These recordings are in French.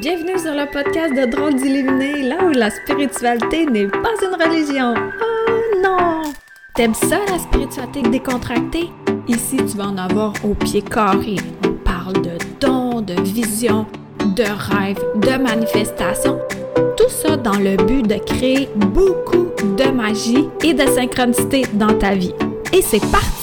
Bienvenue sur le podcast de Drôles d'Illuminés, là où la spiritualité n'est pas une religion. Oh non! T'aimes ça, la spiritualité décontractée? Ici, tu vas en avoir au pied carré. On parle de dons, de visions, de rêves, de manifestations. Tout ça dans le but de créer beaucoup de magie et de synchronicité dans ta vie. Et c'est parti!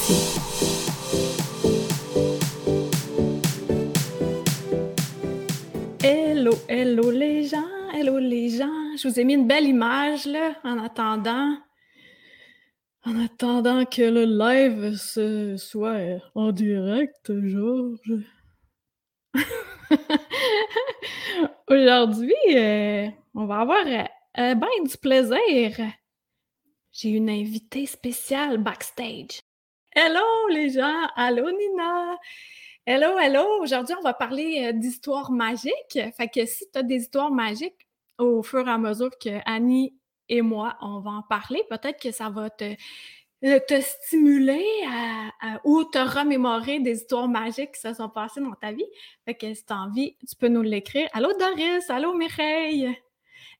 Je vous ai mis une belle image là en attendant. En attendant que le live se soit en direct, Georges. Aujourd'hui, euh, on va avoir euh, euh, ben du plaisir. J'ai une invitée spéciale backstage. Hello les gens, allô Nina. Hello, hello! Aujourd'hui, on va parler d'histoires magiques. Fait que si tu as des histoires magiques, au fur et à mesure que Annie et moi, on va en parler, peut-être que ça va te, te stimuler ou te remémorer des histoires magiques qui se sont passées dans ta vie. Fait que si tu as envie, tu peux nous l'écrire. Allô Doris! Allô Mireille!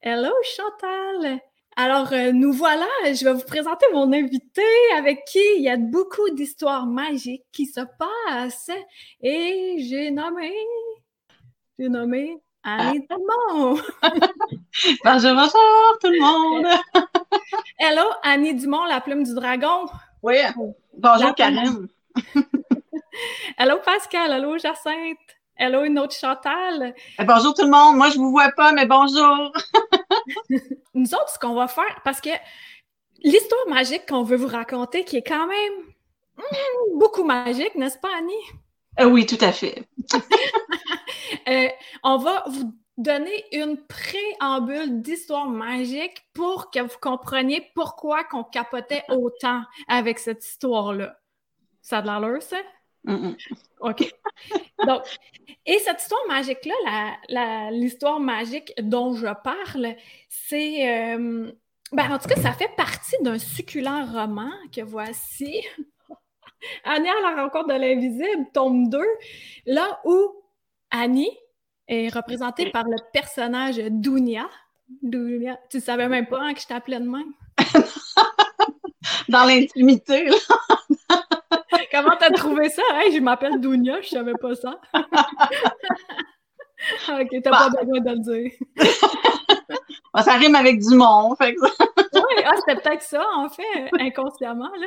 Hello Chantal! Alors, euh, nous voilà, je vais vous présenter mon invité avec qui il y a beaucoup d'histoires magiques qui se passent. Et j'ai nommé, j'ai nommé Annie Dumont. bonjour, bonjour tout le monde. Hello, Annie Dumont, la plume du dragon. Oui, bonjour Karen. Hello Pascal, hello Jacinthe. Hello, une autre Chantal. Eh, bonjour tout le monde. Moi, je ne vous vois pas, mais bonjour. Nous autres, ce qu'on va faire, parce que l'histoire magique qu'on veut vous raconter, qui est quand même hmm, beaucoup magique, n'est-ce pas, Annie? Euh, oui, tout à fait. Euh, on va vous donner une préambule d'histoire magique pour que vous compreniez pourquoi qu'on capotait autant avec cette histoire-là. Ça a de l'allure, ça? OK. Donc, et cette histoire magique-là, l'histoire magique dont je parle, c'est. Euh, ben, en tout cas, ça fait partie d'un succulent roman que voici. Annie à la rencontre de l'invisible, tome 2, là où Annie est représentée par le personnage Dounia. Dounia. Tu ne savais même pas hein, que je t'appelais de même? Dans l'intimité, Comment t'as trouvé ça? Hey, je m'appelle Dounia, je savais pas ça. ok, t'as pas bah. besoin de le dire. Bah, ça rime avec du monde, fait oui, ah, c'était peut-être ça, en fait, inconsciemment, là.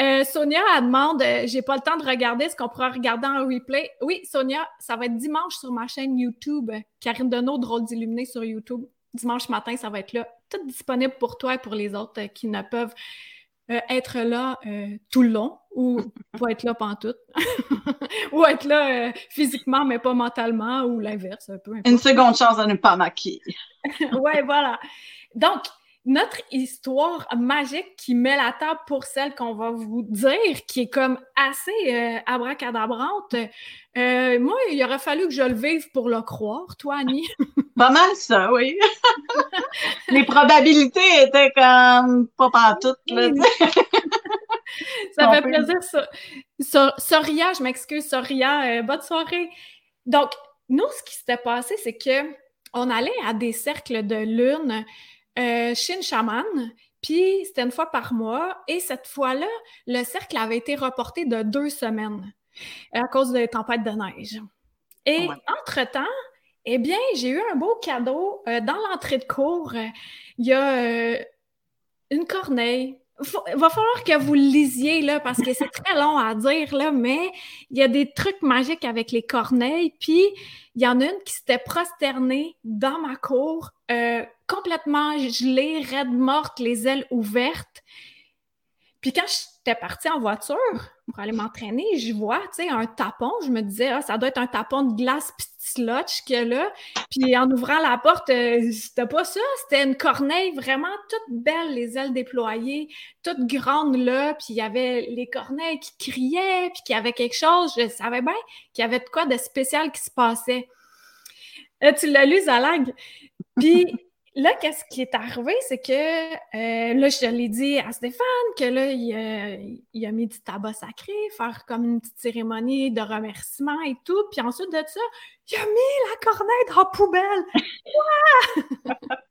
Euh, Sonia, elle demande euh, J'ai pas le temps de regarder, ce qu'on pourra regarder en replay? Oui, Sonia, ça va être dimanche sur ma chaîne YouTube. Karine Deneau, Drôle d'illuminé sur YouTube. Dimanche matin, ça va être là. Tout disponible pour toi et pour les autres qui ne peuvent euh, être là euh, tout le long ou pas être là pendant tout. ou être là euh, physiquement mais pas mentalement ou l'inverse. Une seconde chance de ne pas maquiller. ouais, voilà. Donc, notre histoire magique qui met la table pour celle qu'on va vous dire, qui est comme assez euh, abracadabrante. Euh, moi, il aurait fallu que je le vive pour le croire, toi, Annie. Pas mal ça, oui. Les probabilités étaient comme pas pantoute, là, Ça fait plaisir, ça. Soria, je m'excuse, Soria, euh, bonne soirée. Donc, nous, ce qui s'était passé, c'est que on allait à des cercles de lune euh, chez une chamane. Puis c'était une fois par mois. Et cette fois-là, le cercle avait été reporté de deux semaines à cause des tempêtes de neige. Et entre-temps, eh bien, j'ai eu un beau cadeau. Euh, dans l'entrée de cours, il y a euh, une corneille. Il va falloir que vous lisiez, là, parce que c'est très long à dire, là, mais il y a des trucs magiques avec les corneilles. Puis, il y en a une qui s'était prosternée dans ma cour complètement gelée, raide morte, les ailes ouvertes. Puis quand j'étais partie en voiture pour aller m'entraîner, je vois, tu sais, un tapon. Je me disais, ah, ça doit être un tapon de glace slotch a là. Puis en ouvrant la porte, euh, c'était pas ça. C'était une corneille vraiment toute belle, les ailes déployées, toute grande là. Puis il y avait les corneilles qui criaient, puis qu'il y avait quelque chose. Je savais bien qu'il y avait quoi de spécial qui se passait. Euh, tu l'as lu, Zalag? Puis là, qu'est-ce qui est arrivé, c'est que euh, là, je l'ai dit à Stéphane que là, il, a mis du tabac sacré, faire comme une petite cérémonie de remerciement et tout. Puis ensuite de ça, il a mis la cornette en poubelle.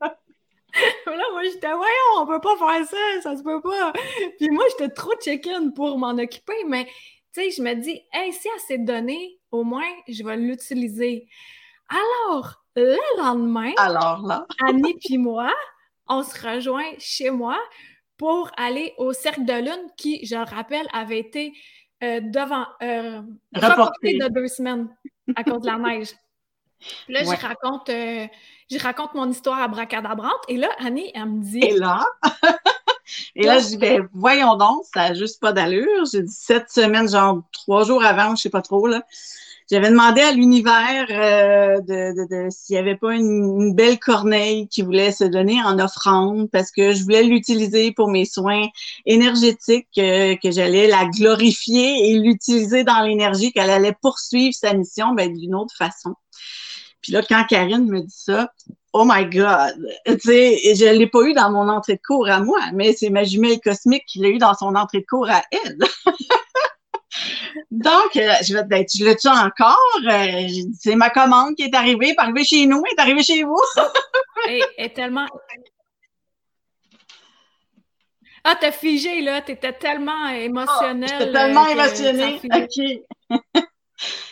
là, moi, j'étais, voyons, on peut pas faire ça, ça se peut pas. Puis moi, j'étais trop chicken pour m'en occuper, mais tu sais, je me dis, hey, si elle s'est donnée, au moins, je vais l'utiliser. Alors, le lendemain, Alors, là. Annie puis moi, on se rejoint chez moi pour aller au Cercle de Lune qui, je le rappelle, avait été euh, devant euh, reporté de deux semaines à cause de la neige. là, je raconte euh, je raconte mon histoire à bracadabrante et là, Annie, elle me dit. Et là? et là, je dis, ben, voyons donc, ça n'a juste pas d'allure. J'ai dit cette semaine, genre trois jours avant, je sais pas trop, là. J'avais demandé à l'univers euh, de, s'il n'y avait pas une, belle corneille qui voulait se donner en offrande parce que je voulais l'utiliser pour mes soins énergétiques, euh, que j'allais la glorifier et l'utiliser dans l'énergie, qu'elle allait poursuivre sa mission ben, d'une autre façon. Puis là, quand Karine me dit ça, oh my God! Tu sais, je l'ai pas eu dans mon entrée de cours à moi, mais c'est ma jumelle cosmique qui l'a eu dans son entrée de cours à elle. Donc, euh, je vais te dire, tu l'as-tu encore? Euh, c'est ma commande qui est arrivée, pas arrivée chez nous, est arrivée chez vous. Elle est tellement. Ah, t'as figé, là. T'étais tellement émotionnelle. j'étais tellement euh, émotionnée. OK.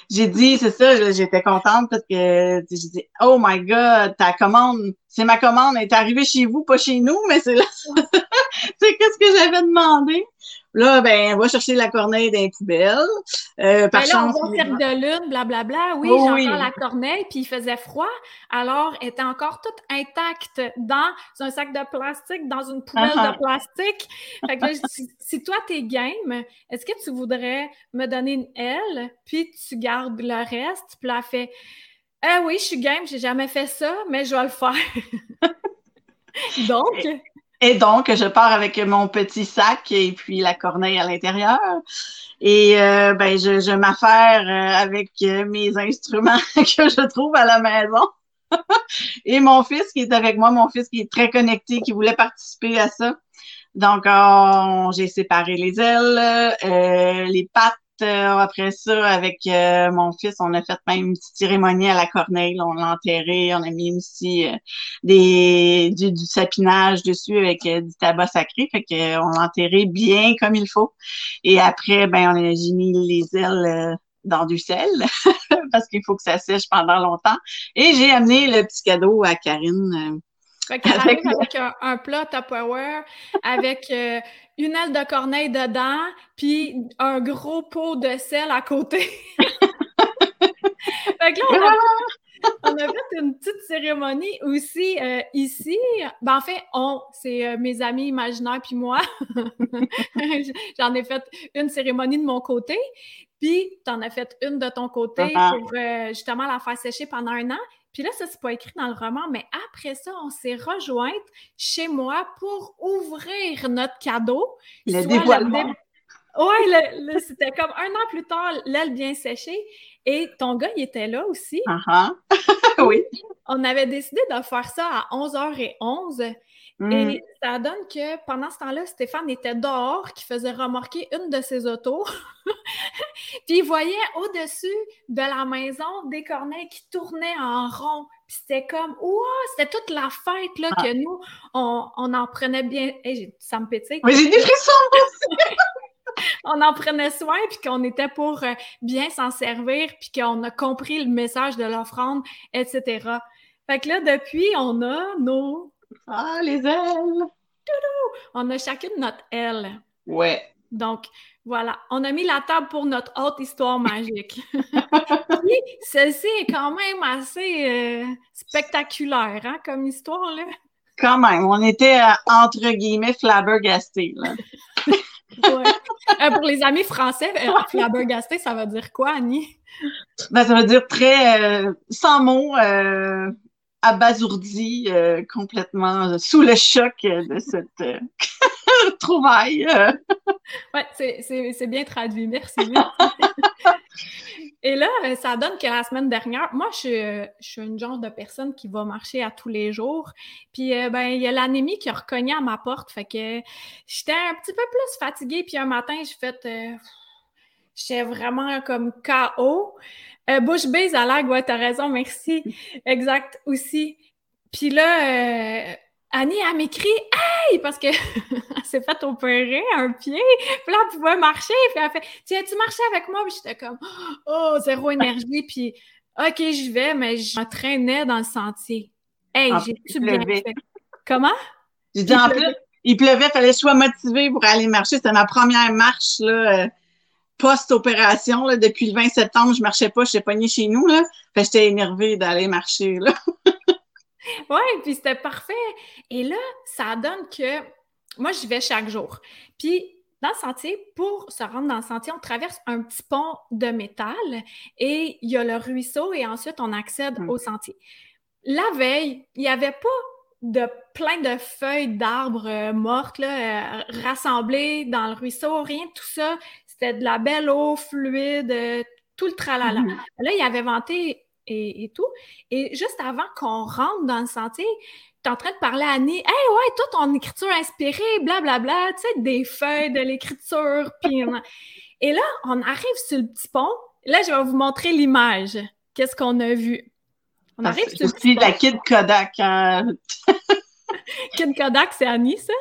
j'ai dit, c'est ça, j'étais contente parce que j'ai dit, oh my God, ta commande, c'est ma commande, elle est arrivée chez vous, pas chez nous, mais c'est là. c'est qu'est-ce que j'avais demandé? Là, ben, on va chercher la corneille dans les poubelles. Euh, par ben là, on va cercle de lune, blablabla. Oui, oh, j'entends la corneille, puis il faisait froid. Alors, elle était encore toute intacte dans un sac de plastique, dans une poubelle de uh-huh. plastique. Fait que là, si, si, toi, t'es game, est-ce que tu voudrais me donner une aile, puis tu gardes le reste? Puis là, elle fait Ah oui, je suis game, j'ai jamais fait ça, mais je vais le faire. Donc, et donc, je pars avec mon petit sac et puis la corneille à l'intérieur. Et euh, ben, je, je m'affaire euh, avec euh, mes instruments que je trouve à la maison. et mon fils qui est avec moi, mon fils qui est très connecté, qui voulait participer à ça. Donc, j'ai séparé les ailes, les pattes, euh, après ça, avec euh, mon fils, on a fait même une petite cérémonie à la corneille. on l'a enterré. On a mis aussi euh, du, sapinage dessus avec du tabac sacré. Fait qu'on l'a enterré bien comme il faut. Et après, ben, on a, j'ai mis les ailes dans du sel parce qu'il faut que ça sèche pendant longtemps. Et j'ai amené le petit cadeau à Karine fait qu'elle avec, avec un, un, plat Tupperware avec euh, une aile de corneille dedans, puis un gros pot de sel à côté. fait que là, on a, on a, fait une petite cérémonie aussi euh, ici. Ben, en fait, on, c'est euh, mes amis imaginaires puis moi. J'en ai fait une cérémonie de mon côté. Puis, tu en as fait une de ton côté uh-huh. pour justement la faire sécher pendant un an. Puis là, ça, c'est pas écrit dans le roman, mais après ça, on s'est rejointes chez moi pour ouvrir notre cadeau. Le dévoilement. Oui, c'était comme un an plus tard, l'aile bien séchée. Et ton gars, il était là aussi. Uh oui. On avait décidé de faire ça à 11h11. Mm. Et ça donne que pendant ce temps-là, Stéphane était dehors, qui faisait remorquer une de ses autos. puis il voyait au-dessus de la maison des corneilles qui tournaient en rond. Puis c'était comme, wow, c'était toute la fête là, ah. que nous, on, en prenait bien. ça me pétille. Mais j'ai des frissons on en prenait soin, puis qu'on était pour euh, bien s'en servir, puis qu'on a compris le message de l'offrande, etc. Fait que là, depuis, on a nos ah, les ailes! On a chacune notre aile. Ouais. Donc, voilà, on a mis la table pour notre haute histoire magique. celle-ci est quand même assez euh, spectaculaire, hein, comme histoire, là. Quand même, on était, euh, entre guillemets, flabbergastés, là. Euh, pour les amis français, flabbergasté, ça veut dire quoi, Annie? Ben, ça veut dire très, sans mots, abasourdi, euh, complètement sous le choc de cette euh, trouvaille. oui, c'est bien traduit. Merci. Et là, euh, ça donne que la semaine dernière, moi, je, suis une genre de personne qui va marcher à tous les jours. Puis, euh, ben, il y a l'anémie qui a reconnu à ma porte. Fait que j'étais un petit peu plus fatiguée. Puis, un matin, j'ai fait. Euh, j'étais vraiment comme KO. bouche bise à l'air, ouais, t'as raison, merci. Exact, aussi. Puis là, Annie, elle m'écrit Hey! Parce que s'est fait opérer un pied. Puis là, elle pouvait marcher. Puis elle fait Tiens, tu marchais avec moi? Puis j'étais comme Oh, zéro énergie. Puis OK, j'y vais, mais je m'entraînais dans le sentier. Hey, j'ai-tu bien fait? Comment? J'ai dit en plus, il pleuvait, il fallait que je sois motivée pour aller marcher. C'était ma première marche là, euh, post-opération. Depuis le 20 septembre, je marchais pas, je suis pognée chez nous. Là. Fait j'étais énervée d'aller marcher. Là. Oui, puis c'était parfait. Et là, ça donne que moi, j'y vais chaque jour. Puis dans le sentier, pour se rendre dans le sentier, on traverse un petit pont de métal et il y a le ruisseau et ensuite on accède mmh. au sentier. La veille, il n'y avait pas de plein de feuilles d'arbres euh, mortes là, euh, rassemblées dans le ruisseau, rien de tout ça. C'était de la belle eau fluide, euh, tout le tralala. Mmh. Là, il y avait vanté et, tout. Et juste avant qu'on rentre dans le sentier, tu es en train de parler à Annie. Hey, ouais, toi, ton écriture inspirée, blablabla, tu sais, des feuilles de l'écriture. Puis, et là, on arrive sur le petit pont. Là, je vais vous montrer l'image. Qu'est-ce qu'on a vu? On arrive sur le petit pont. la Kid Kodak. Hein. Kid Kodak, c'est Annie, ça.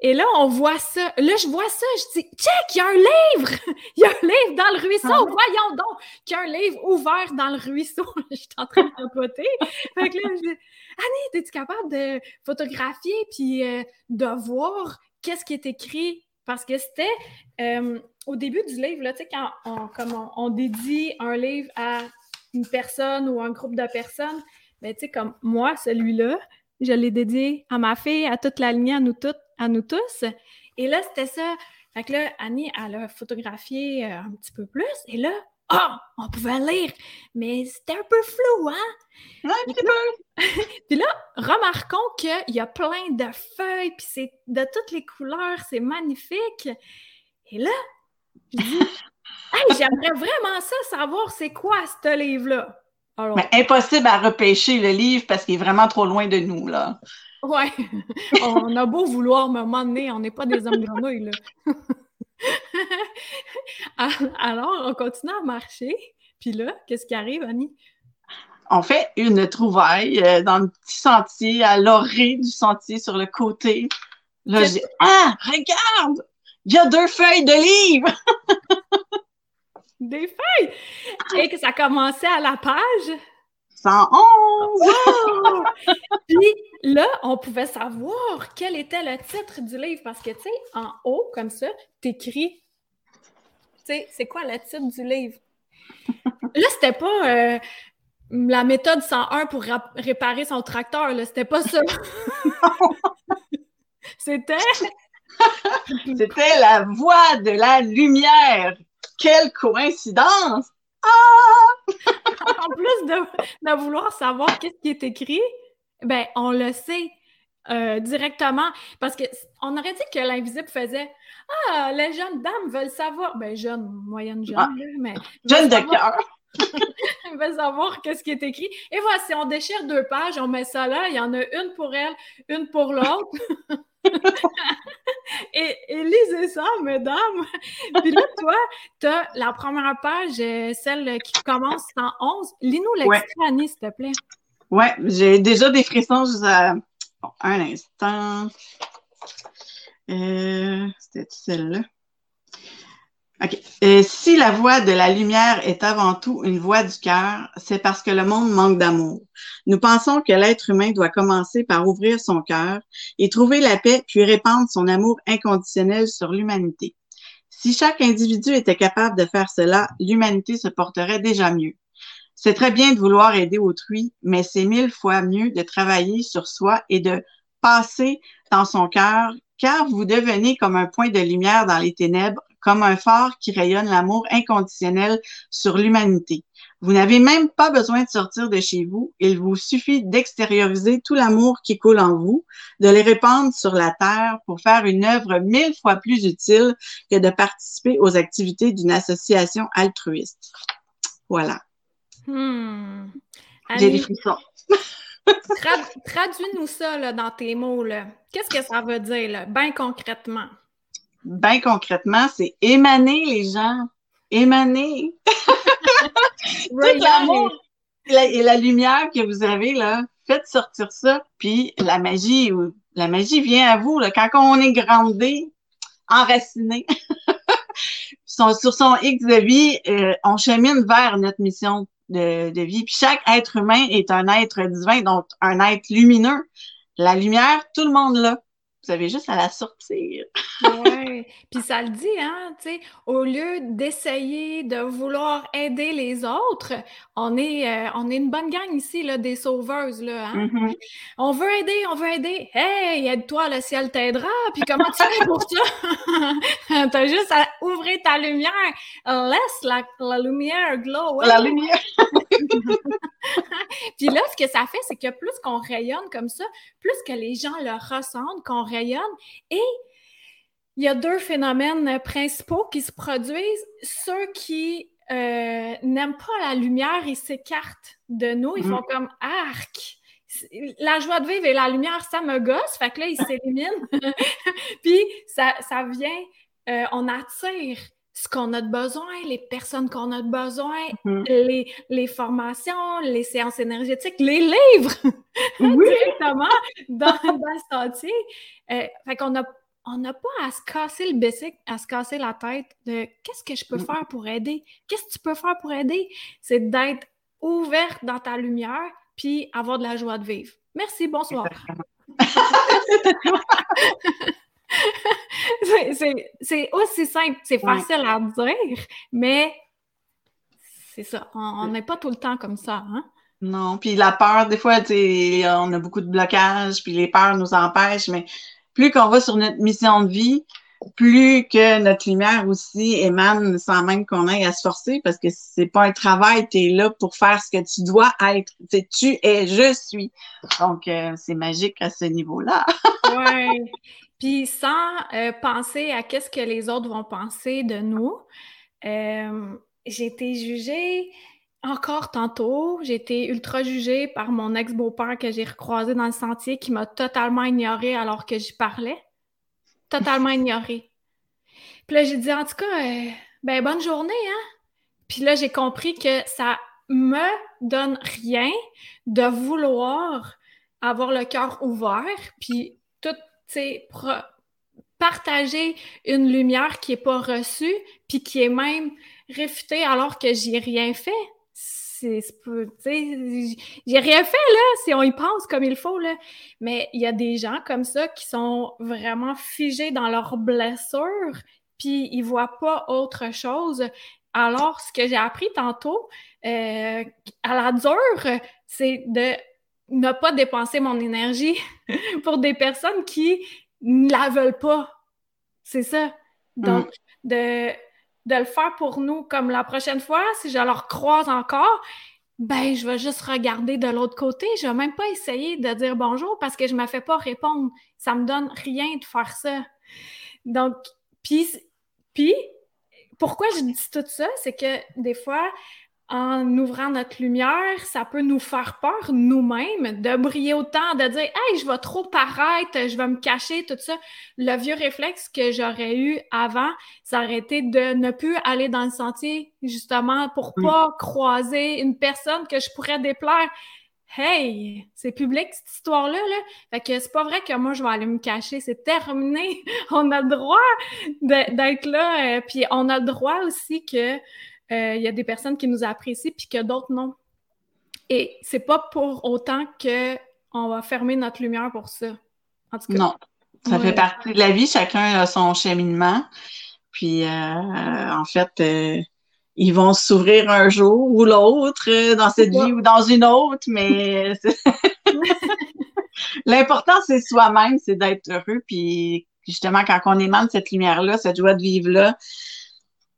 Et là, on voit ça. Là, je vois ça, je dis, check, il y a un livre! Il y a un livre dans le ruisseau! Ah. Voyons donc qu'il y a un livre ouvert dans le ruisseau. je suis en train de capoter. fait que là, je dis, Annie, es-tu capable de photographier puis euh, de voir qu'est-ce qui est écrit? Parce que c'était euh, au début du livre, là, tu sais, quand on, comme on, dédie un livre à une personne ou un groupe de personnes, mais ben, tu sais, comme moi, celui-là, je l'ai dédié à ma fille, à toute la lignée, à nous toutes à nous tous. Et là, c'était ça. Fait que là, Annie, elle a photographié euh, un petit peu plus. Et là, ah, on pouvait lire, mais c'était un peu flou, hein? Un petit peu. puis là, remarquons qu'il y a plein de feuilles, puis c'est de toutes les couleurs, c'est magnifique. Et là, je dis, j'aimerais vraiment ça, savoir c'est quoi ce livre-là. Mais impossible à repêcher le livre parce qu'il est vraiment trop loin de nous, là. Ouais. on a beau vouloir me donné, on n'est pas des hommes grenouilles, là. Alors, on continue à marcher. Puis là, qu'est-ce qui arrive, Annie? On fait une trouvaille euh, dans le petit sentier, à l'orée du sentier sur le côté. Là, dis Ah, regarde! Il y a deux feuilles de livres! Des feuilles! Et que ça commençait à la page? 111! Puis là, on pouvait savoir quel était le titre du livre parce que, tu sais, en haut, comme ça, t'écris, tu sais, c'est quoi le titre du livre? Là, c'était pas euh, la méthode 101 pour réparer son tracteur, là, c'était pas ça. c'était... C'était la voix de la lumière. Quelle coïncidence! Ah! en plus de, vouloir savoir qu'est-ce qui est écrit, ben on le sait euh, directement parce que on aurait dit que l'invisible faisait ah les jeunes dames veulent savoir ben jeune moyenne jeune ah. mais jeune de cœur Ils veulent savoir qu'est-ce qui est écrit. Et voilà, si on déchire deux pages, on met ça là, il y en a une pour elle, une pour l'autre. et, lisez ça, mesdames. Puis là, toi, tu as la première page, euh, celle qui commence en 11. Lis-nous l'extrait, s'il te plaît. Ouais, j'ai déjà des frissons. Bon, un instant. Euh, C'était celle-là? Si la voix de la lumière est avant tout une voix du cœur, c'est parce que le monde manque d'amour. Nous pensons que l'être humain doit commencer par ouvrir son cœur et trouver la paix, puis répandre son amour inconditionnel sur l'humanité. Si chaque individu était capable de faire cela, l'humanité se porterait déjà mieux. C'est très bien de vouloir aider autrui, mais c'est mille fois mieux de travailler sur soi et de passer dans son cœur, car vous devenez comme un point de lumière dans les ténèbres comme un phare qui rayonne l'amour inconditionnel sur l'humanité. Vous n'avez même pas besoin de sortir de chez vous. Il vous suffit d'extérioriser tout l'amour qui coule en vous, de les répandre sur la terre pour faire une œuvre mille fois plus utile que de participer aux activités d'une association altruiste. Voilà. Hmm. J'ai des frissons. Traduis-nous ça dans tes mots. Qu'est-ce que ça veut dire, bien concrètement? Bien concrètement, c'est émaner les gens. Émaner. l'amour et la lumière que vous avez, là, faites sortir ça, puis la magie, la magie vient à vous. Là, quand on est grandé, enraciné, sur son X de vie, euh, on chemine vers notre mission de, de vie. Puis chaque être humain est un être divin, donc un être lumineux. La lumière, tout le monde l'a. Vous avez juste à la sortir. Puis ça le dit, hein, tu sais, au lieu d'essayer de vouloir aider les autres, on est, euh, on est une bonne gang ici, là, des sauveuses, là, hein? Mm-hmm. On veut aider, on veut aider. Hey, aide-toi, le ciel t'aidera. Puis comment tu fais pour ça? T'as juste à ouvrir ta lumière. Laisse la, la lumière glow. La lumière. Puis là, ce que ça fait, c'est que plus qu'on rayonne comme ça, plus que les gens le ressentent, qu'on rayonne. Et il y a deux phénomènes principaux qui se produisent. Ceux qui euh, n'aiment pas la lumière, ils s'écartent de nous, ils font mm-hmm. comme arc. La joie de vivre et la lumière, ça me gosse, fait que là, ils s'éliminent. Puis ça, ça vient, euh, on attire ce qu'on a de besoin, les personnes qu'on a de besoin, mm-hmm. les, les, formations, les séances énergétiques, les livres, directement dans, dans le sentier. Euh, fait qu'on a on n'a pas à se casser le basic, à se casser la tête de qu'est-ce que je peux faire pour aider? Qu'est-ce que tu peux faire pour aider? C'est d'être ouverte dans ta lumière puis avoir de la joie de vivre. Merci, bonsoir. c'est aussi simple, c'est facile à dire, mais c'est ça. On n'est pas tout le temps comme ça. Hein? Non, puis la peur, des fois, on a beaucoup de blocages, puis les peurs nous empêchent, mais plus qu'on va sur notre mission de vie, plus que notre lumière aussi émane sans même qu'on ait à se forcer parce que c'est pas un travail, tu es là pour faire ce que tu dois être. tu es, je suis. Donc, euh, c'est magique à ce niveau-là. oui. Puis sans euh, penser à qu'est-ce que les autres vont penser de nous, euh, j'ai été jugée encore tantôt. J'ai été ultra jugée par mon ex-beau-père que j'ai recroisé dans le sentier qui m'a totalement ignorée alors que j'y parlais. Totalement ignorée. Puis là, j'ai dit, en tout cas, euh, ben bonne journée, hein? Puis là, j'ai compris que ça me donne rien de vouloir avoir le cœur ouvert, puis tout, tu sais, partager une lumière qui n'est pas reçue, puis qui est même réfutée alors que j'y ai rien fait. C'est, j'ai rien fait, là, si on y pense comme il faut, là. Mais il y a des gens comme ça qui sont vraiment figés dans leurs blessures, puis ils voient pas autre chose. Alors, ce que j'ai appris tantôt, euh, à la dure, c'est de ne pas dépenser mon énergie pour des personnes qui ne la veulent pas. C'est ça. Donc, mm. de, de le faire pour nous, comme la prochaine fois, si je leur croise encore, ben, je vais juste regarder de l'autre côté. Je vais même pas essayer de dire bonjour parce que je me fais pas répondre. Ça me donne rien de faire ça. Donc, puis, puis pourquoi je dis tout ça? C'est que des fois, en ouvrant notre lumière, ça peut nous faire peur nous-mêmes de briller autant, de dire Hey, je vais trop paraître, je vais me cacher, tout ça. Le vieux réflexe que j'aurais eu avant, ça aurait été de ne plus aller dans le sentier, justement, pour pas croiser une personne que je pourrais déplaire. Hey, c'est public cette histoire-là, là. Fait que c'est pas vrai que moi je vais aller me cacher, c'est terminé. on a le droit d'être là, euh, puis on a le droit aussi que euh, il y a des personnes qui nous apprécient puis que d'autres non. Et c'est pas pour autant que on va fermer notre lumière pour ça. En tout cas, non, ça fait partie de la vie. Chacun a son cheminement. Puis, euh, en fait, euh, ils vont s'ouvrir un jour ou l'autre dans cette vie ou dans une autre, mais l'important, c'est soi-même, c'est d'être heureux. Puis, justement, quand on émane cette lumière-là, cette joie de vivre-là,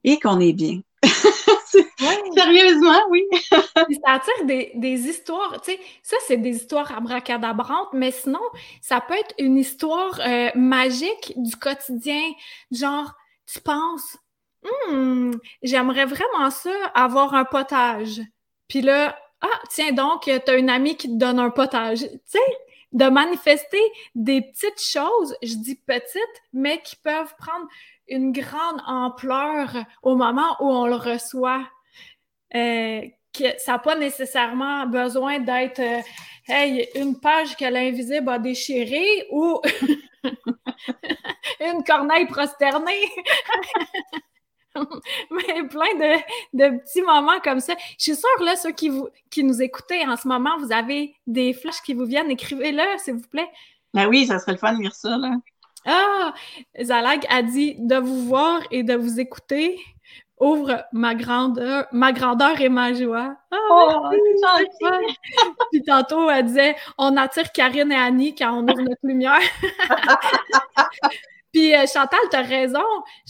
et qu'on est bien. Sérieusement, oui. ça attire des, histoires, tu sais, ça c'est des histoires abracadabrantes, mais sinon, ça peut être une histoire euh, magique du quotidien, genre, tu penses, Hum, j'aimerais vraiment ça, avoir un potage. Puis là, ah, tiens donc, tu as une amie qui te donne un potage. Tu sais, de manifester des petites choses, je dis petites, mais qui peuvent prendre une grande ampleur au moment où on le reçoit. Euh, ça n'a pas nécessairement besoin d'être euh, Hey, une page que l'invisible a déchirée ou une corneille prosternée. Mais plein de, petits moments comme ça. Je suis sûre, là, ceux qui, vous, qui nous écoutez en ce moment, vous avez des flashs qui vous viennent. Écrivez-le, s'il vous plaît. Ben oui, ça serait le fun de lire ça, là. Ah! Zalag a dit de vous voir et de vous écouter ouvre ma grandeur, ma grandeur et ma joie. Ah, oh, Puis tantôt, elle disait on attire Karine et Annie quand on ouvre notre lumière. Puis euh, Chantal, tu as raison.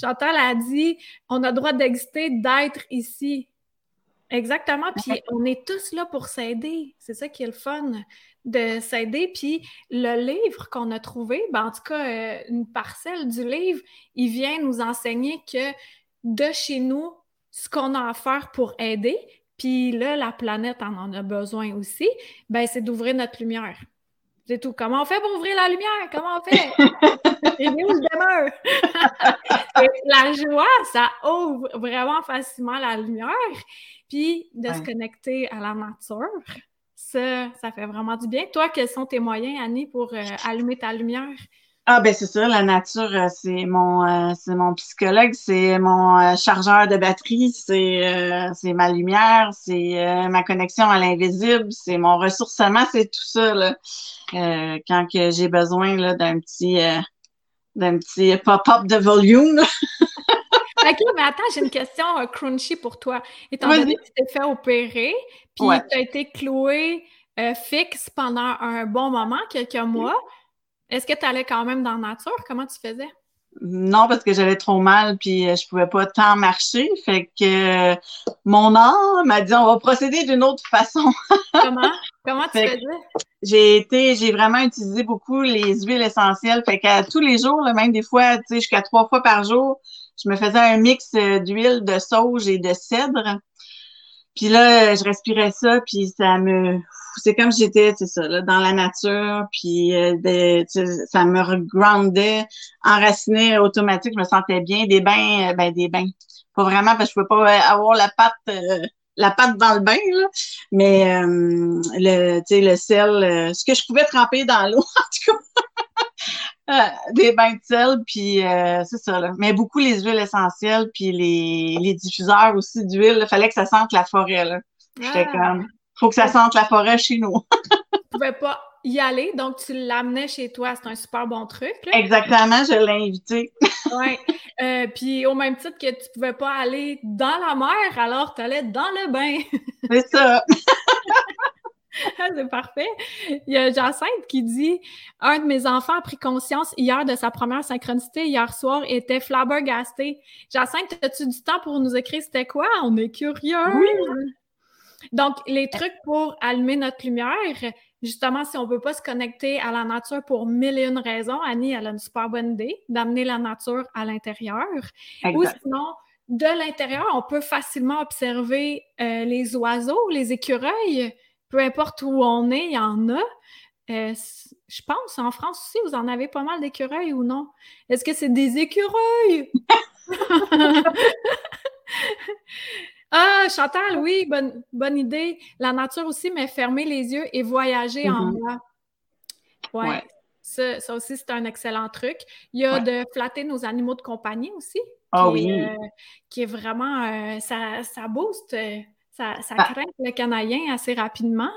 Chantal a dit on a le droit d'exister, d'être ici. Exactement. Puis on est tous là pour s'aider. C'est ça qui est le fun de s'aider. Puis le livre qu'on a trouvé, ben, en tout cas, euh, une parcelle du livre, il vient nous enseigner que de chez nous, ce qu'on a à faire pour aider, puis là, la planète en, en a besoin aussi, ben c'est d'ouvrir notre lumière. C'est tout. Comment on fait pour ouvrir la lumière? Comment on fait? Et où je demeure? la joie, ça ouvre vraiment facilement la lumière. Puis de se connecter à la nature, ça, ça fait vraiment du bien. Toi, quels sont tes moyens, Annie, pour euh, allumer ta lumière? Ah ben c'est ça, la nature, euh, c'est mon euh, c'est mon psychologue, c'est mon chargeur de batterie, c'est ma lumière, c'est ma connexion à l'invisible, c'est mon ressourcement, c'est tout ça là. quand j'ai besoin d'un petit d'un petit pop-up de volume. OK, mais attends, j'ai une question crunchy pour toi. Étant donné que tu t'es fait opérer, puis tu as été cloué fixe pendant un bon moment, quelques mois, est-ce que tu allais quand même dans la nature? Comment tu faisais? Non, parce que j'avais trop mal, puis euh, je pouvais pas tant marcher. Fait que euh, mon âme m'a dit on va procéder d'une autre façon. Comment? Comment tu faisais? J'ai été, j'ai vraiment utilisé beaucoup les huiles essentielles. Fait qu'à tous les jours, même des fois, tu sais, jusqu'à trois fois par jour, je me faisais un mix euh, d'huile de sauge et de cèdre. Puis là, je respirais ça, puis ça me c'est comme j'étais, c'est ça, là, dans la nature, puis euh, ça me regroundait, enracinait automatique, je me sentais bien. Des bains, euh, ben des bains. Pas vraiment, parce que je peux pas euh, avoir la patte, la patte dans le bain, là. Mais le, tu sais, le sel, ce que je pouvais tremper dans l'eau, en tout cas. des bains de sel, puis c'est ça. Là. Mais beaucoup les huiles essentielles, puis les, les diffuseurs aussi d'huile. Il fallait que ça sente la forêt. Là. J'étais ah. comme, faut que ça sente la forêt chez nous. tu pouvais pas y aller, donc tu l'amenais chez toi. C'est un super bon truc. Exactement, je l'ai invité. oui. Euh, puis au même titre que tu pouvais pas aller dans la mer, alors tu allais dans le bain. C'est ça. C'est parfait. Il y a Jacinthe qui dit Un de mes enfants a pris conscience hier de sa première synchronicité hier soir et était flabbergasté. Jacinthe, as-tu du temps pour nous écrire c'était quoi? On est curieux. Oui. Donc, les trucs pour allumer notre lumière, justement, si on ne veut pas se connecter à la nature pour mille et une raisons, Annie, elle a une super bonne idée d'amener la nature à l'intérieur. Ou sinon, de l'intérieur, on peut facilement observer euh, les oiseaux, les écureuils, peu importe où on est, il y en a. Euh, je pense, en France aussi, vous en avez pas mal d'écureuils ou non? Est-ce que c'est des écureuils? Ah, Chantal, oui, bonne, bonne idée. La nature aussi, mais fermer les yeux et voyager en mm-hmm. moi. Ouais. Ça, aussi, c'est un excellent truc. Il y a de flatter nos animaux de compagnie aussi. Ah oui. Euh, qui est vraiment. Euh, ça, ça booste, ça, ça ah. craint le canadien assez rapidement.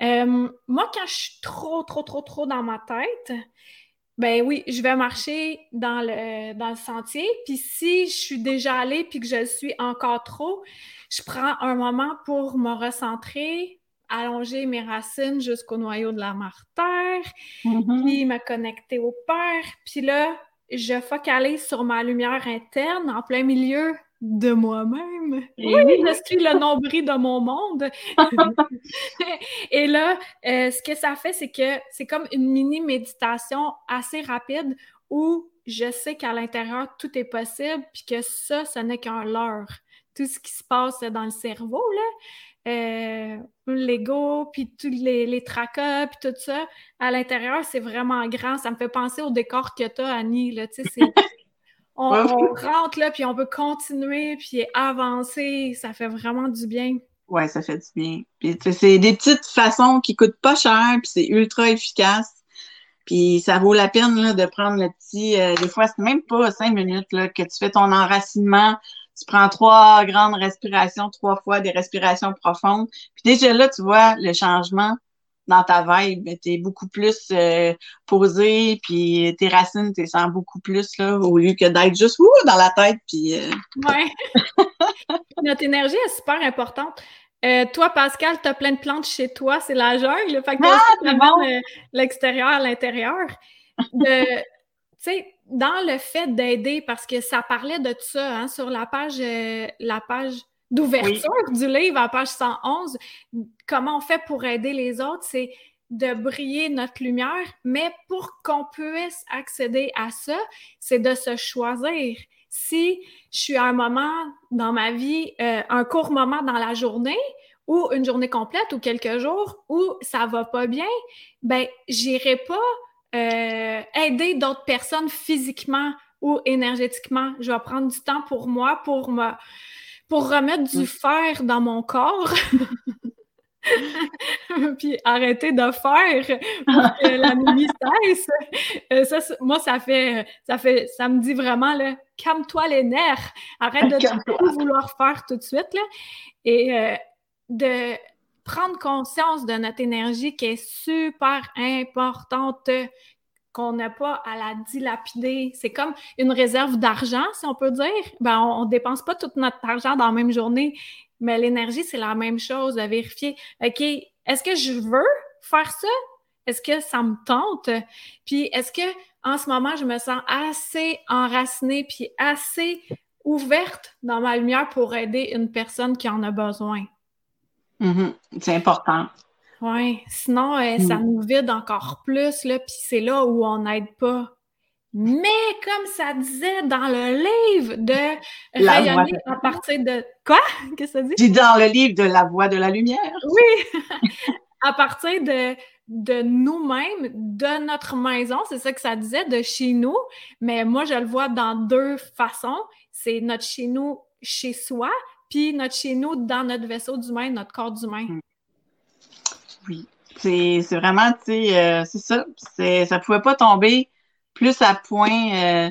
moi, quand je suis trop, trop, trop, trop dans ma tête, ben oui, je vais marcher dans le, dans le sentier. Puis si je suis déjà allée puis que je suis encore trop, je prends un moment pour me recentrer, allonger mes racines jusqu'au noyau de la mare terre, mm-hmm. puis me connecter au Père. Puis là, je focalise sur ma lumière interne en plein milieu de moi-même. Eh oui, je suis le nombril de mon monde. et là, euh, ce que ça fait, c'est que c'est comme une mini méditation assez rapide où je sais qu'à l'intérieur, tout est possible, puis que ça, ce n'est qu'un leurre. Tout ce qui se passe dans le cerveau, là, euh, l'ego, puis tous les, les tracas, puis tout ça, à l'intérieur, c'est vraiment grand. Ça me fait penser au décor que tu as, Annie, là, tu on, on, rentre là, puis on peut continuer, puis avancer. Ça fait vraiment du bien. Ouais, ça fait du bien. Puis c'est des petites façons qui coûtent pas cher, puis c'est ultra efficace. Puis ça vaut la peine là, de prendre le petit. Euh, des fois, c'est même pas cinq minutes là, que tu fais ton enracinement. Tu prends trois grandes respirations, trois fois des respirations profondes. Puis déjà là, tu vois le changement dans ta vibe. Tu es beaucoup plus euh, posé, puis tes racines, tu sens beaucoup plus là, au lieu que d'être juste ouh, dans la tête. Puis, euh... Ouais. Notre énergie est super importante. Euh, toi, Pascal, tu as plein de plantes chez toi, c'est la jungle. Fait que ah, bon. l'extérieur à l'intérieur. Tu sais, dans le fait d'aider, parce que ça parlait de ça hein, sur la page, euh, la page d'ouverture du livre, à page 111, comment on fait pour aider les autres, c'est de briller notre lumière, mais pour qu'on puisse accéder à ça, c'est de se choisir. Si je suis à un moment dans ma vie, euh, un court moment dans la journée, ou une journée complète ou quelques jours où ça va pas bien, ben j'irai pas euh, aider d'autres personnes physiquement ou énergétiquement. Je vais prendre du temps pour moi, pour me pour remettre du fer dans mon corps. puis arrêter de faire pour que la nuit cesse. Euh, ça, moi, ça fait, ça fait, ça me dit vraiment, là, calme-toi les nerfs, arrête de tout vouloir faire tout de suite, là. Et euh, de prendre conscience de notre énergie qui est super importante, qu'on n'a pas à la dilapider. C'est comme une réserve d'argent, si on peut dire. Ben, on ne dépense pas tout notre argent dans la même journée. Mais l'énergie, c'est la même chose, à vérifier. OK, est-ce que je veux faire ça? Est-ce que ça me tente? Puis est-ce que en ce moment, je me sens assez enracinée puis assez ouverte dans ma lumière pour aider une personne qui en a besoin? Mm-hmm. C'est important. Oui, sinon, euh, ça mm. nous vide encore plus, là, puis c'est là où on n'aide pas. Mais comme ça disait dans le livre de rayonner à partir de quoi? Qu'est-ce que ça dit? Dis dans le livre de la voix de la lumière. Oui, à partir de de nous-mêmes, de notre maison, c'est ça que ça disait, de chez nous. Mais moi, je le vois dans deux façons. C'est notre chez nous, chez soi, puis notre chez nous, dans notre vaisseau d'humain, notre corps d'humain. Mm. Oui, c'est vraiment, tu sais, euh, c'est ça. Ça pouvait pas tomber plus à point euh,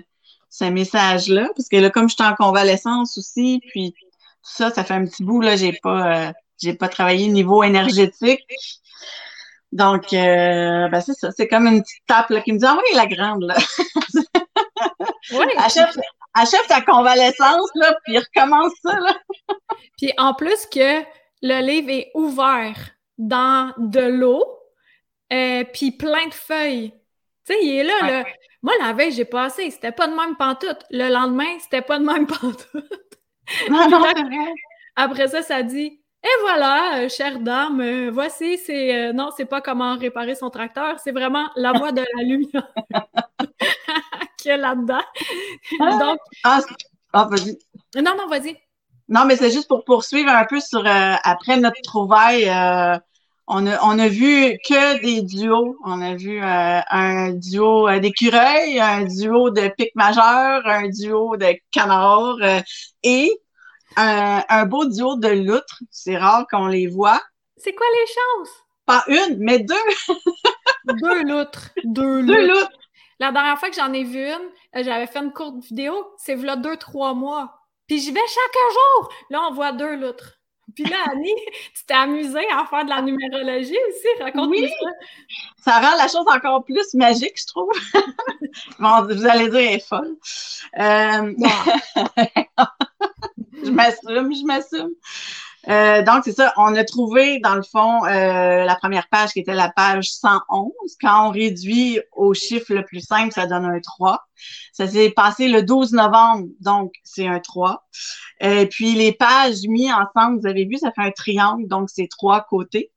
ce message-là, parce que là, comme je suis en convalescence aussi, puis tout ça, ça fait un petit bout, là, j'ai pas, euh, j'ai pas travaillé niveau énergétique. Donc, ben c'est ça, c'est comme une petite tape là, qui me dit « Ah oui, la grande, là! oui. achève, achève ta convalescence, là, puis recommence ça, là! puis en plus que le livre est ouvert dans de l'eau, puis plein de feuilles. Tu sais, il est là, là. Moi, la veille, j'ai passé, c'était pas de même pantoute. Le lendemain, c'était pas de même pantoute. Non, non, vrai. Après ça, ça dit Et voilà, euh, chère dame, euh, voici, c'est. Euh, non, c'est pas comment réparer son tracteur, c'est vraiment la voie de la lumière qui est là-dedans. Ah! Donc. Ah, ah, vas-y. Non, non, vas-y. Non, mais c'est juste pour poursuivre un peu sur après notre trouvaille on a, on a vu que des duos. On a vu euh, un duo euh, d'écureuils, un duo de pic majeur, un duo de canard euh, et un, un, beau duo de loutres. C'est rare qu'on les voit. C'est quoi les chances? Pas une, mais deux. deux loutres. Deux, deux loutres. La dernière fois que j'en ai vu une, j'avais fait une courte vidéo, c'est là deux, trois mois. Puis j'y vais chaque jour. Là, on voit deux loutres. Puis là, Annie, tu t'es amusée à faire de la numérologie aussi, raconte-moi oui. ça. Ça rend la chose encore plus magique, je trouve. bon, vous allez dire, elle est folle. Euh... je m'assume, je m'assume. Euh, donc, c'est ça, on a trouvé, dans le fond, euh, la première page qui était la page 111. Quand on réduit au chiffre le plus simple, ça donne un 3. Ça s'est passé le 12 novembre, donc c'est un 3. Et puis, les pages mises ensemble, vous avez vu, ça fait un triangle, donc c'est trois côtés.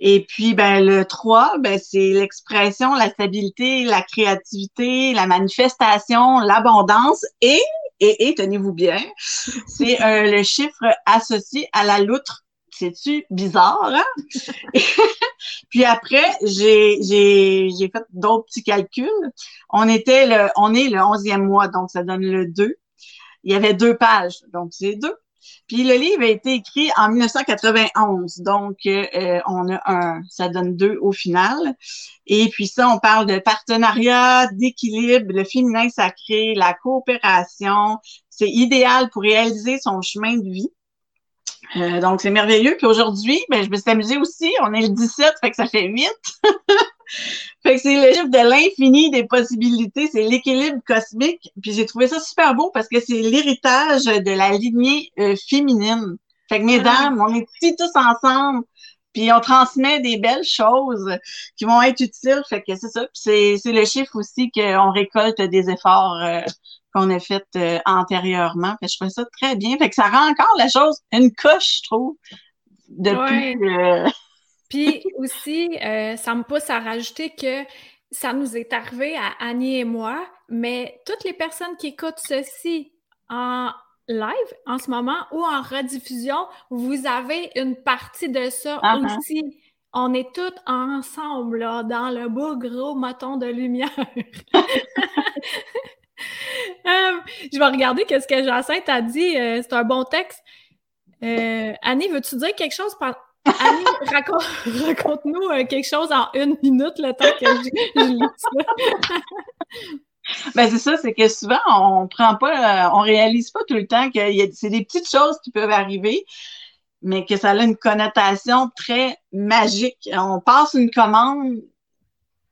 Et puis, ben, le 3, ben, c'est l'expression, la stabilité, la créativité, la manifestation, l'abondance et, et, et tenez-vous bien, c'est euh, le chiffre associé à la loutre. C'est-tu bizarre, hein? puis après, j'ai, j'ai, j'ai fait d'autres petits calculs. On était le, on est le onzième mois, donc ça donne le 2. Il y avait deux pages, donc c'est deux. Puis le livre a été écrit en 1991, donc euh, on a un, ça donne deux au final. Et puis ça, on parle de partenariat, d'équilibre, le féminin sacré, la coopération. C'est idéal pour réaliser son chemin de vie. Euh, donc, c'est merveilleux. Puis aujourd'hui, ben, je me suis amusée aussi. On est le 17, fait que ça fait 8. fait que c'est le chiffre de l'infini des possibilités. C'est l'équilibre cosmique. Puis j'ai trouvé ça super beau parce que c'est l'héritage de la lignée euh, féminine. Fait que mesdames, on est ici tous ensemble. Puis on transmet des belles choses qui vont être utiles. Fait que c'est ça. c'est, c'est le chiffre aussi qu'on récolte des efforts euh, qu'on a fait euh, antérieurement. Fait je trouve ça très bien. Fait que ça rend encore la chose une coche, je trouve, depuis. Euh, Puis aussi, euh, ça me pousse à rajouter que ça nous est arrivé à Annie et moi, mais toutes les personnes qui écoutent ceci en live en ce moment ou en rediffusion, vous avez une partie de ça ah, ah. aussi. On est toutes ensemble là, dans le beau gros moton de lumière. Euh, je vais regarder qu'est-ce que Jacinthe a dit. Euh, c'est un bon texte. Euh, Annie, veux-tu dire quelque chose? Annie, raconte, nous quelque chose en une minute, le temps que je, lis ça. Ben c'est ça, c'est que souvent on prend pas, on réalise pas tout le temps que c'est des petites choses qui peuvent arriver, mais que ça a une connotation très magique. On passe une commande,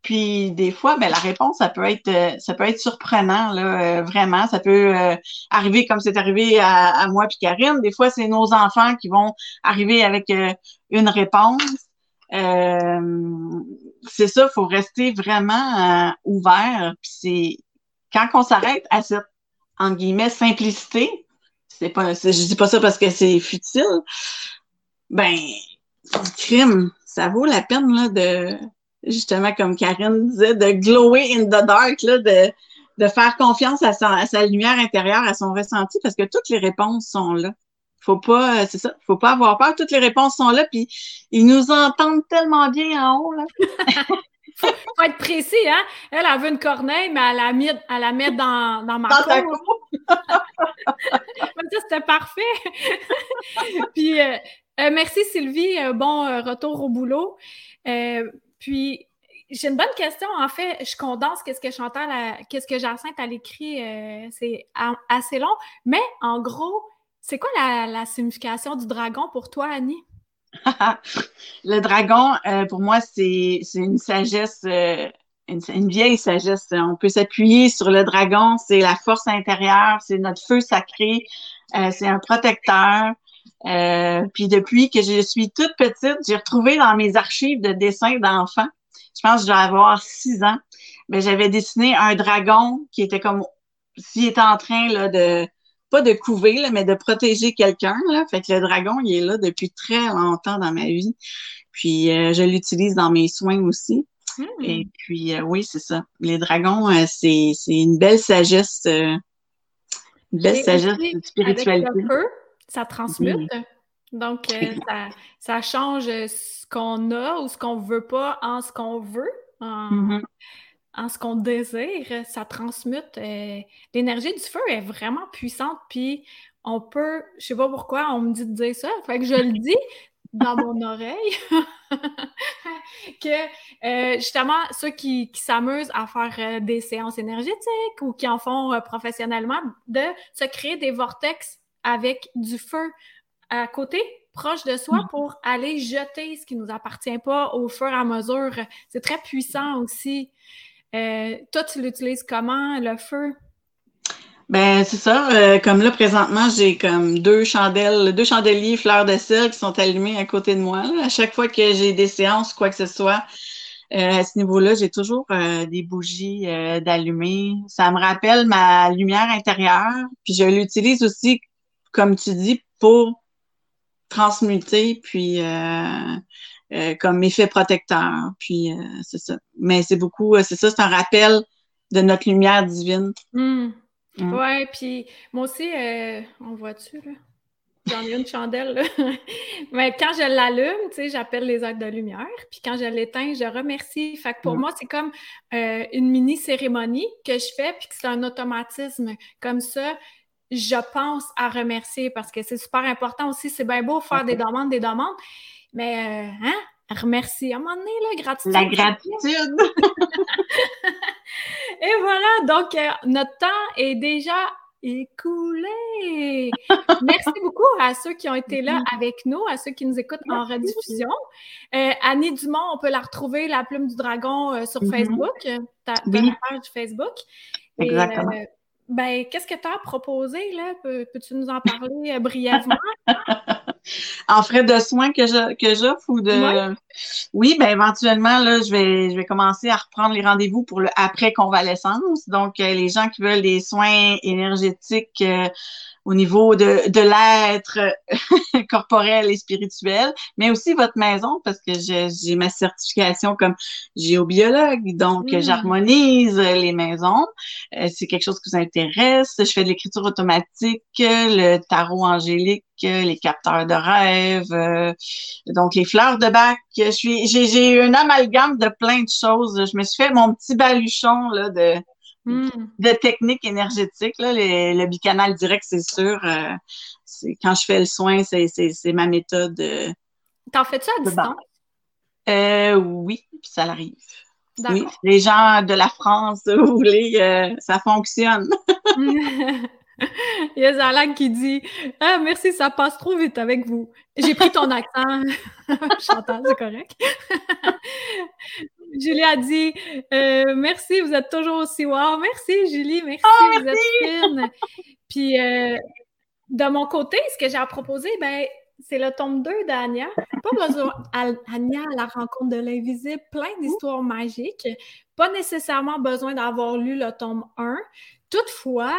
puis des fois, ben, la réponse, ça peut être euh, ça peut être surprenant, là, euh, vraiment. Ça peut euh, arriver comme c'est arrivé à, moi puis Karine. Des fois, c'est nos enfants qui vont arriver avec une réponse. c'est ça, faut rester vraiment ouvert. Puis c'est quand on s'arrête à cette en guillemets simplicité, c'est pas je dis pas ça parce que c'est futile, ben crime, ça vaut la peine là de justement, comme Karine disait, de glower in the dark, là, de, de faire confiance à sa, à sa lumière intérieure, à son ressenti, parce que toutes les réponses sont là. Faut pas, c'est ça, faut pas avoir peur. Toutes les réponses sont là, puis ils nous entendent tellement bien en haut, là. faut, être précis, hein? Elle, a veut une corneille, mais elle la met, elle la met dans, dans ma dans cour. ça, c'était parfait. puis, euh, euh, merci Sylvie, bon euh, retour au boulot. Puis, j'ai une bonne question. En fait, je condense qu'est-ce que Chantal, qu'est-ce que Jacinthe a écrit. Euh, c'est assez long. Mais en gros, c'est quoi la, signification du dragon pour toi, Annie? le dragon, euh, pour moi, c'est une sagesse, euh, une, vieille sagesse. On peut s'appuyer sur le dragon. C'est la force intérieure, c'est notre feu sacré, c'est un protecteur. Euh, puis depuis que je suis toute petite, j'ai retrouvé dans mes archives de dessins d'enfants, je pense que je dois avoir six ans, mais j'avais dessiné un dragon qui était comme s'il était en train là, de pas de couver, là, mais de protéger quelqu'un. Là. Fait que le dragon, il est là depuis très longtemps dans ma vie. Puis euh, je l'utilise dans mes soins aussi. Hmm. Et puis euh, oui, c'est ça. Les dragons, c'est, c'est une belle sagesse, une belle sagesse spiritualité ça transmute. Donc, euh, ça, change ce qu'on a ou ce qu'on veut pas en ce qu'on veut, en, mm-hmm. ce qu'on désire. Ça transmute. Euh, l'énergie du feu est vraiment puissante, puis on peut, je sais pas pourquoi on me dit de dire ça, fait que je le dis dans mon oreille, que euh, justement, ceux qui, qui s'amusent à faire des séances énergétiques ou qui en font professionnellement, de se créer des vortex avec du feu à côté, proche de soi, mm. pour aller jeter ce qui nous appartient pas au fur et à mesure. C'est très puissant aussi. Euh, toi, tu l'utilises comment, le feu? Ben c'est ça. Euh, comme là présentement, j'ai comme deux chandelles, deux chandeliers fleurs de sel qui sont allumés à côté de moi. À chaque fois que j'ai des séances, quoi que ce soit, euh, à ce niveau-là, j'ai toujours des bougies d'allumer. Ça me rappelle ma lumière intérieure. Puis je l'utilise aussi comme tu dis, pour transmuter puis euh, comme effet protecteur. Puis c'est ça. Mais c'est beaucoup, c'est ça, c'est un rappel de notre lumière divine. Mm. Mm. Ouais, puis moi aussi, on voit-tu là? J'en ai une chandelle, là. Mais quand je l'allume, tu sais, j'appelle les aides de lumière. Puis quand je l'éteins, je remercie. Fait que pour moi, c'est comme euh, une mini-cérémonie que je fais, puis que c'est un automatisme. Comme ça, je pense à remercier parce que c'est super important aussi. C'est bien beau faire des demandes, des demandes. Mais, euh, hein? Remercie. À un moment donné, la gratitude. La gratitude. Et voilà, donc euh, notre temps est déjà écoulé. Merci beaucoup à ceux qui ont été là avec nous, à ceux qui nous écoutent en rediffusion. Euh, Annie Dumont, on peut la retrouver, La Plume du Dragon, euh, sur mm-hmm. Facebook, ta, page Facebook. Exactement. Ben, qu'est-ce que tu as proposé, là? Peux-tu nous en parler brièvement? en frais de soins que je que j'offre ou de oui ben éventuellement là je vais je vais commencer à reprendre les rendez-vous pour le après convalescence donc euh, les gens qui veulent des soins énergétiques euh, au niveau de, de l'être corporel et spirituel, mais aussi votre maison, parce que j'ai ma certification comme géobiologue, donc mm. j'harmonise les maisons. Euh, c'est quelque chose qui vous intéresse. Je fais de l'écriture automatique, le tarot angélique, les capteurs de rêve, euh, donc les fleurs de bac. Je suis, j'ai un amalgame de plein de choses. Je me suis fait mon petit baluchon là, de Hmm. de techniques énergétiques. Là, le bicanal direct, c'est sûr. Euh, quand je fais le soin, c'est ma méthode. Euh, T'en fais-tu à distance? Euh, oui, puis ça arrive. Oui, les gens de la France, vous voulez, ça fonctionne. Il y a Zalag qui dit Ah, merci, ça passe trop vite avec vous. J'ai pris ton accent. Chantal, c'est correct. Julie a dit euh, Merci, vous êtes toujours aussi wow. Merci, Julie, merci, ah, vous êtes fine. Puis, euh, de mon côté, ce que j'ai à proposer, ben, c'est le tome 2 d'Anya. Pas besoin, Anya à la rencontre de l'invisible, plein d'histoires magiques. Pas nécessairement besoin d'avoir lu le tome 1. Toutefois,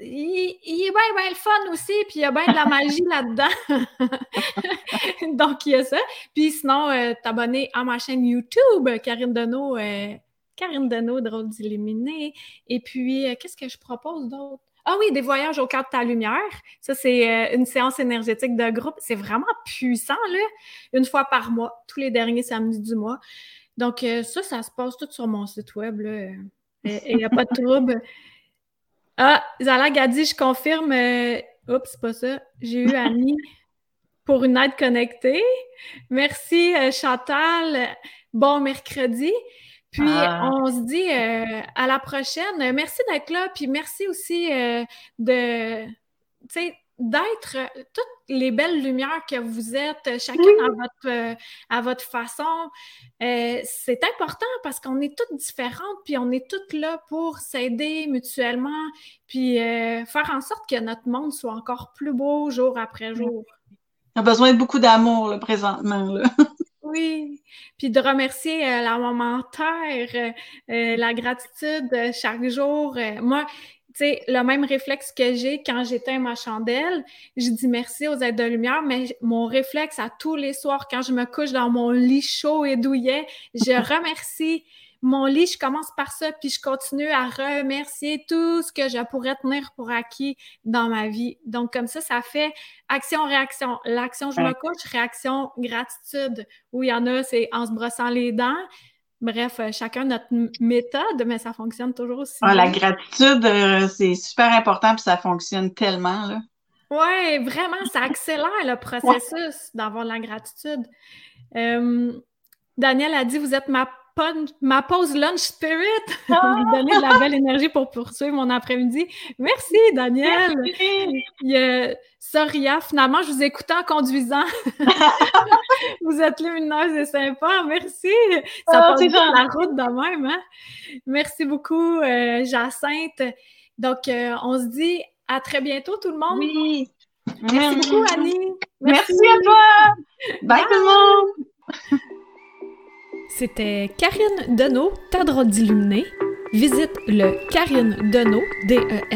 il, est bien, bien le fun aussi, puis il y a bien de la magie là-dedans. Donc, il y a ça. Puis sinon, euh, t'abonner à ma chaîne YouTube, Karine Deneau, euh, Karine Deneau, drôle d'illuminer. Et puis, euh, qu'est-ce que je propose d'autre? Ah oui, des voyages au cœur de ta lumière. Ça, c'est une séance énergétique de groupe. C'est vraiment puissant, là. Une fois par mois, tous les derniers samedis du mois. Donc, ça, ça se passe tout sur mon site web, là. Il n'y a pas de trouble. Ah, Zalag a dit, je confirme. Euh, oups, c'est pas ça. J'ai eu Annie pour une aide connectée. Merci, euh, Chantal. Bon mercredi. Puis, ah. on se dit euh, à la prochaine. Merci d'être là. Puis, merci aussi de, tu sais, d'être euh, toutes les belles lumières que vous êtes, euh, chacun à, votre, euh, à votre façon. c'est important parce qu'on est toutes différentes, puis on est toutes là pour s'aider mutuellement, puis faire en sorte que notre monde soit encore plus beau jour après jour. On a besoin de beaucoup d'amour présentement. Oui, puis de remercier la maman terre, la gratitude chaque jour. moi, sais, le même réflexe que j'ai quand j'éteins ma chandelle, je dis merci aux aides de lumière, mais mon réflexe à tous les soirs quand je me couche dans mon lit chaud et douillet, je remercie mon lit, je commence par ça, puis je continue à remercier tout ce que je pourrais tenir pour acquis dans ma vie. Donc, comme ça, ça fait action-réaction. L'action, je me couche, réaction, gratitude. Où il y en a, c'est en se brossant les dents. Bref, euh, chacun notre méthode, mais ça fonctionne toujours aussi. Ah, la gratitude, euh, c'est super important, puis ça fonctionne tellement. Là. Oui, vraiment, ça accélère le processus d'avoir la gratitude. Euh, Daniel a dit Vous êtes ma ma pause lunch spirit, ah! me donner de la belle énergie pour poursuivre mon après-midi. Merci, Daniel. Merci. Soria, finalement, je vous écoutais en conduisant. vous êtes lumineuse et sympa. Merci. Ça oh, passe la route de même. Hein? Merci beaucoup, euh, Jacinthe. Donc, euh, on se dit à très bientôt, tout le monde. Oui. Merci beaucoup, Annie. Merci, Merci à toi. Bye, tout le monde. C'était Karine Deneau, ta drôle d'illuminé. Visite le Karine Deneau, D-E-N-E-A-U-L-T.com.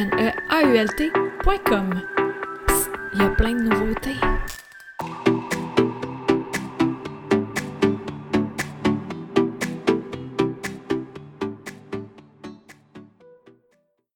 Il y a plein de nouveautés.